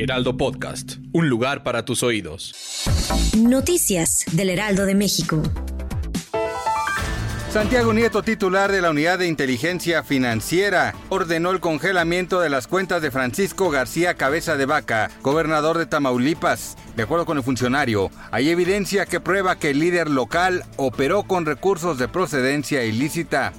Heraldo Podcast, un lugar para tus oídos. Noticias del Heraldo de México. Santiago Nieto, titular de la Unidad de Inteligencia Financiera, ordenó el congelamiento de las cuentas de Francisco García Cabeza de Vaca, gobernador de Tamaulipas. De acuerdo con el funcionario, hay evidencia que prueba que el líder local operó con recursos de procedencia ilícita.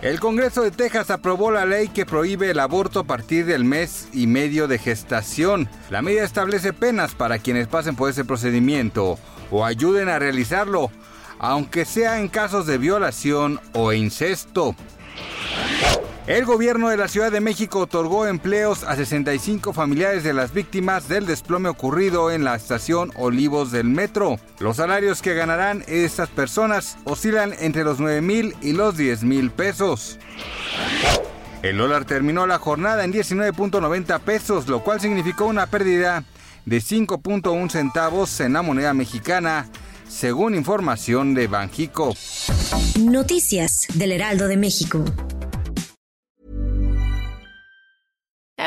El Congreso de Texas aprobó la ley que prohíbe el aborto a partir del mes y medio de gestación. La medida establece penas para quienes pasen por ese procedimiento o ayuden a realizarlo aunque sea en casos de violación o incesto. El gobierno de la Ciudad de México otorgó empleos a 65 familiares de las víctimas del desplome ocurrido en la estación Olivos del Metro. Los salarios que ganarán estas personas oscilan entre los 9 mil y los 10 mil pesos. El dólar terminó la jornada en 19.90 pesos, lo cual significó una pérdida de 5.1 centavos en la moneda mexicana según información de Banjico. Noticias del Heraldo de México.